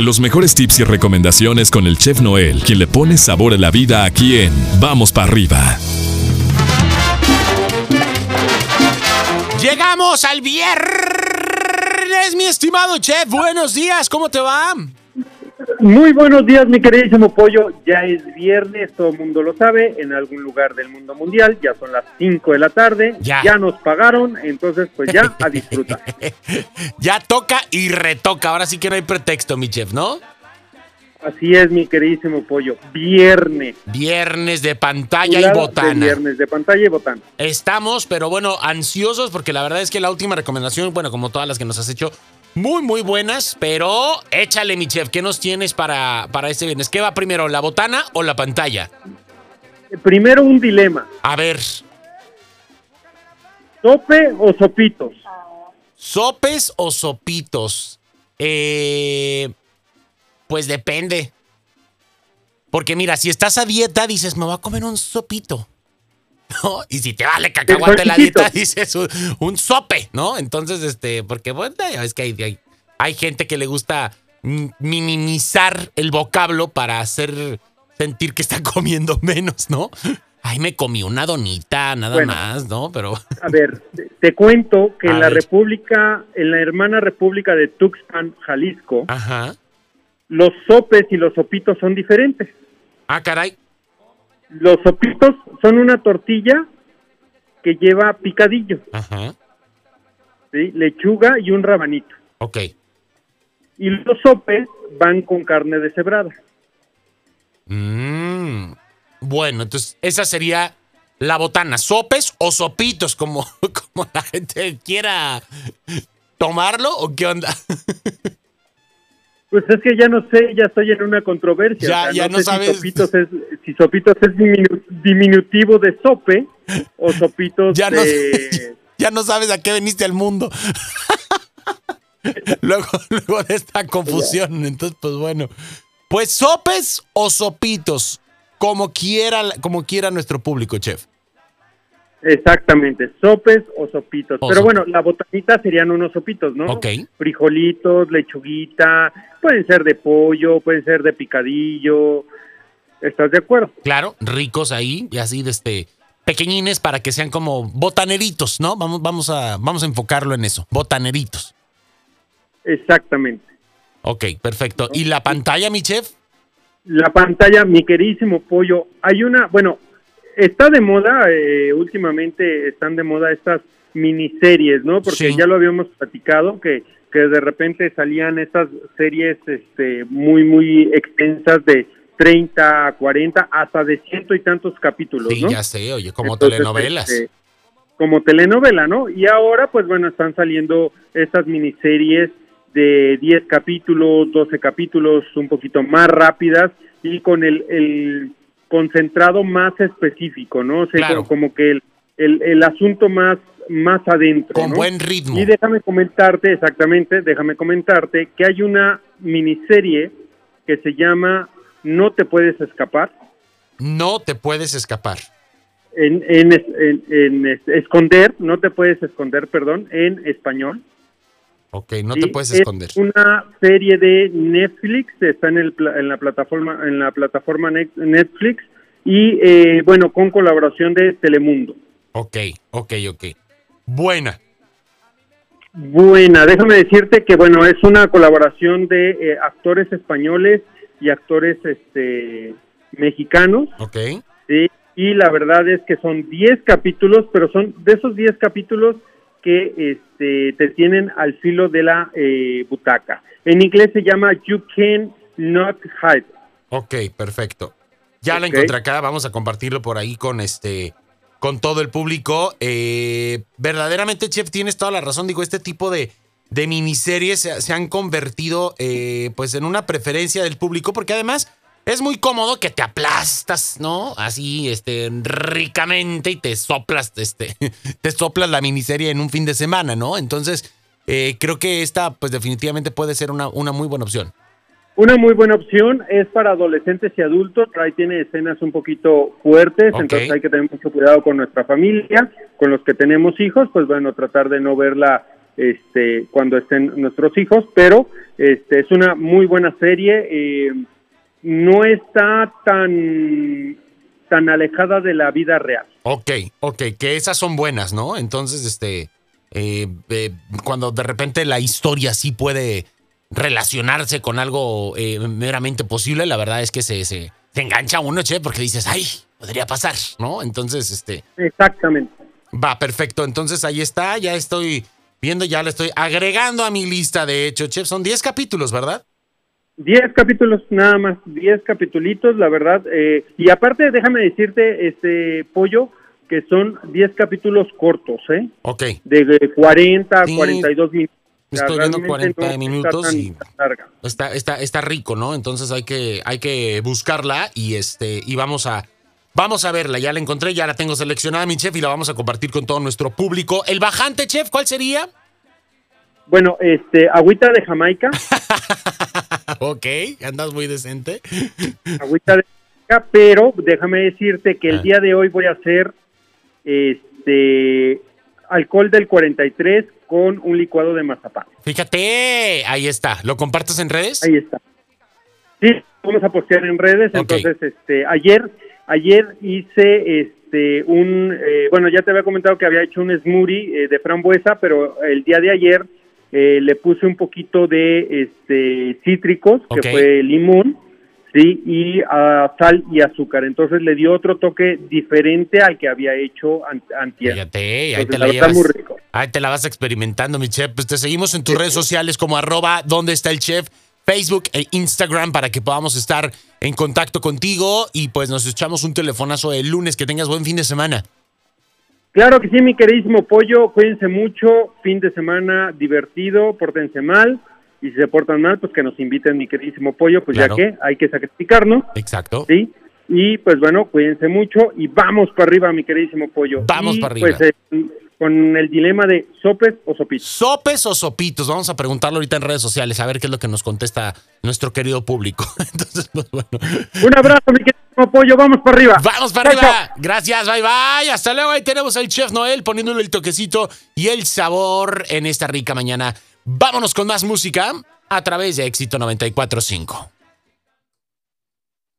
Los mejores tips y recomendaciones con el chef Noel, quien le pone sabor a la vida aquí en Vamos para arriba. Llegamos al viernes, mi estimado chef. Buenos días, ¿cómo te va? Muy buenos días, mi queridísimo pollo. Ya es viernes, todo el mundo lo sabe, en algún lugar del mundo mundial. Ya son las 5 de la tarde. Ya. Ya, nos pagaron, entonces pues ya a disfrutar. Ya toca y retoca. Ahora sí que no hay pretexto, mi chef, ¿no? Así es, mi queridísimo pollo. Viernes. Viernes de pantalla y de botana. Viernes de pantalla y botana. Estamos, pero bueno, ansiosos porque la verdad es que la última recomendación, bueno, como todas las que nos has hecho, muy, muy buenas, pero échale, mi chef, ¿qué nos tienes para, para este viernes? ¿Qué va primero, la botana o la pantalla? Eh, Primero un dilema. A ver, ¿Sope o sopitos? ¿sopes o sopitos? Eh, pues depende. Porque mira, si estás a dieta, dices, me voy a comer un sopito. ¿No? Y si te vale cacahuate la dieta, dices un, un sope, ¿no? Entonces, este, porque bueno, ves que hay, hay, hay gente que le gusta minimizar el vocablo para hacer sentir que está comiendo menos, ¿no? Ay, me comí una donita, nada Bueno. más, ¿no? Pero A ver, te- te cuento que A en la ver. República, en la hermana República de Tuxpan, Jalisco, Ajá. los sopes y los sopitos son diferentes. Ah, caray. Los sopitos son una tortilla que lleva picadillo, Ajá. ¿sí? lechuga y un rabanito. Ok. Y los sopes van con carne deshebrada. Mm. Bueno, entonces esa sería la botana. ¿Sopes o sopitos? Como, como la gente quiera tomarlo o qué onda. Pues es que ya no sé, ya estoy en una controversia. Ya- ya no sé sabes. Si sopitos es, si sopitos es diminu- diminutivo de sope o sopitos Ya no, de... ya no sabes a qué veniste al mundo. luego, luego de esta confusión. Entonces, pues bueno. Pues sopes o sopitos. Como quiera, como quiera nuestro público, chef. Exactamente, sopes o sopitos. Pero bueno, la botanita serían unos sopitos, ¿no? Ok. Frijolitos, lechuguita, pueden ser de pollo, pueden ser de picadillo. ¿Estás de acuerdo? Claro, ricos ahí y así de este pequeñines para que sean como botaneritos, ¿no? Vamos, vamos a, vamos a enfocarlo en eso, botaneritos. Exactamente. Ok, perfecto. ¿Y la pantalla, mi chef? La pantalla, mi queridísimo pollo, hay una, bueno, está de moda, eh, últimamente están de moda estas miniseries, ¿no? Porque Sí. ya lo habíamos platicado, que, que de repente salían estas series este, muy, muy extensas de 30, 40, hasta de ciento y tantos capítulos, Sí, ¿no? ya sé, oye, como Entonces, telenovelas. este, como telenovela, ¿no? Y ahora, pues bueno, están saliendo estas miniseries de 10 capítulos, 12 capítulos, un poquito más rápidas y con el, el concentrado más específico, ¿no? O sea, Claro. como que el, el, el asunto más, más adentro. Con ¿no? buen ritmo. Y déjame comentarte, exactamente, déjame comentarte que hay una miniserie que se llama No te puedes escapar. No te puedes escapar. en, en, es- en- en es- esconder, no te puedes esconder, perdón, en español. Ok, no ¿sí? te puedes Es esconder. una serie de Netflix, está en, el, en la plataforma en la plataforma Net- Netflix y eh, bueno, con colaboración de Telemundo. Ok, ok, ok. Buena. Buena, déjame decirte que bueno, es una colaboración de eh, actores españoles y actores este mexicanos. Ok. Sí, y la verdad es que son 10 capítulos, pero son de esos 10 capítulos que este, te tienen al filo de la eh, butaca. En inglés se llama You Can Not Hide. Ok, perfecto. Ya la encontré acá, vamos a compartirlo por ahí con este con todo el público. Eh, verdaderamente, Chef, tienes toda la razón. Digo, este tipo de, de miniseries se, se han convertido eh, pues en una preferencia del público, porque además es muy cómodo que te aplastas, ¿no? Así, este, ricamente y te soplas, este, te soplas la miniserie en un fin de semana, ¿no? Entonces, eh, creo que esta, pues definitivamente puede ser una, una muy buena opción. Una muy buena opción es para adolescentes y adultos, ahí tiene escenas un poquito fuertes, entonces hay que tener mucho cuidado con nuestra familia, con los que tenemos hijos, pues bueno, tratar de no verla este, cuando estén nuestros hijos, pero este, es una muy buena serie. Eh, no está tan, tan alejada de la vida real. Ok, ok, que esas son buenas, ¿no? Entonces, este, eh, eh, cuando de repente la historia sí puede relacionarse con algo eh, meramente posible, la verdad es que se, se, se engancha uno, che, porque dices, ay, podría pasar, ¿no? Entonces, este... Exactamente. Va, perfecto. Entonces ahí está, ya estoy viendo, ya le estoy agregando a mi lista, de hecho, Chef. Son 10 capítulos, ¿verdad? 10 capítulos nada más, 10 capítulos, la verdad. Eh, y aparte, déjame decirte, este pollo, que son 10 capítulos cortos, ¿eh? Ok. De 40 a Sí, 42 minutos. Estoy viendo realmente 40 no minutos está y está, está, está rico, ¿no? Entonces hay que, hay que buscarla y este, y vamos a, vamos a verla. Ya la encontré, ya la tengo seleccionada, mi chef, y la vamos a compartir con todo nuestro público. El bajante, chef, ¿cuál sería? Bueno, este, agüita de Jamaica, ok, andas muy decente. agüita de pero déjame decirte que el Ah. día de hoy voy a hacer este alcohol del 43 con un licuado de mazapán. Fíjate, ahí está. ¿Lo compartes en redes? Ahí está. Sí, vamos a postear en redes. Entonces, este, ayer, ayer hice este un, eh, bueno, ya te había comentado que había hecho un smoothie eh, de frambuesa, pero el día de ayer eh, le puse un poquito de este cítricos, que fue limón, sí, y ah, sal y azúcar. Entonces le dio otro toque diferente al que había hecho an- antier. Fíjate, ahí Entonces, te la la verdad, llevas. muy rico. Ahí te la vas experimentando, mi chef. Pues te seguimos en tus redes sociales como arroba donde está el chef, Facebook e Instagram para que podamos estar en contacto contigo y pues nos echamos un telefonazo el lunes. Que tengas buen fin de semana. Claro que sí, mi queridísimo pollo, cuídense mucho, fin de semana divertido, pórtense mal, y si se portan mal, pues que nos inviten, mi queridísimo pollo, pues Claro. ya que hay que sacrificarnos, Exacto. ¿sí? Y pues bueno, cuídense mucho y vamos para arriba, mi queridísimo pollo. Vamos Y, para arriba. Pues eh, con el dilema de sopes o sopitos. ¿Sopes o sopitos? Vamos a preguntarlo ahorita en redes sociales a ver qué es lo que nos contesta nuestro querido público. Entonces, pues bueno. Un abrazo, mi queridísimo pollo, vamos para arriba. Vamos para Chao, arriba. Gracias, bye bye. Hasta luego. Ahí tenemos al chef Noel poniéndole el toquecito y el sabor en esta rica mañana. Vámonos con más música a través de Éxito 94.5.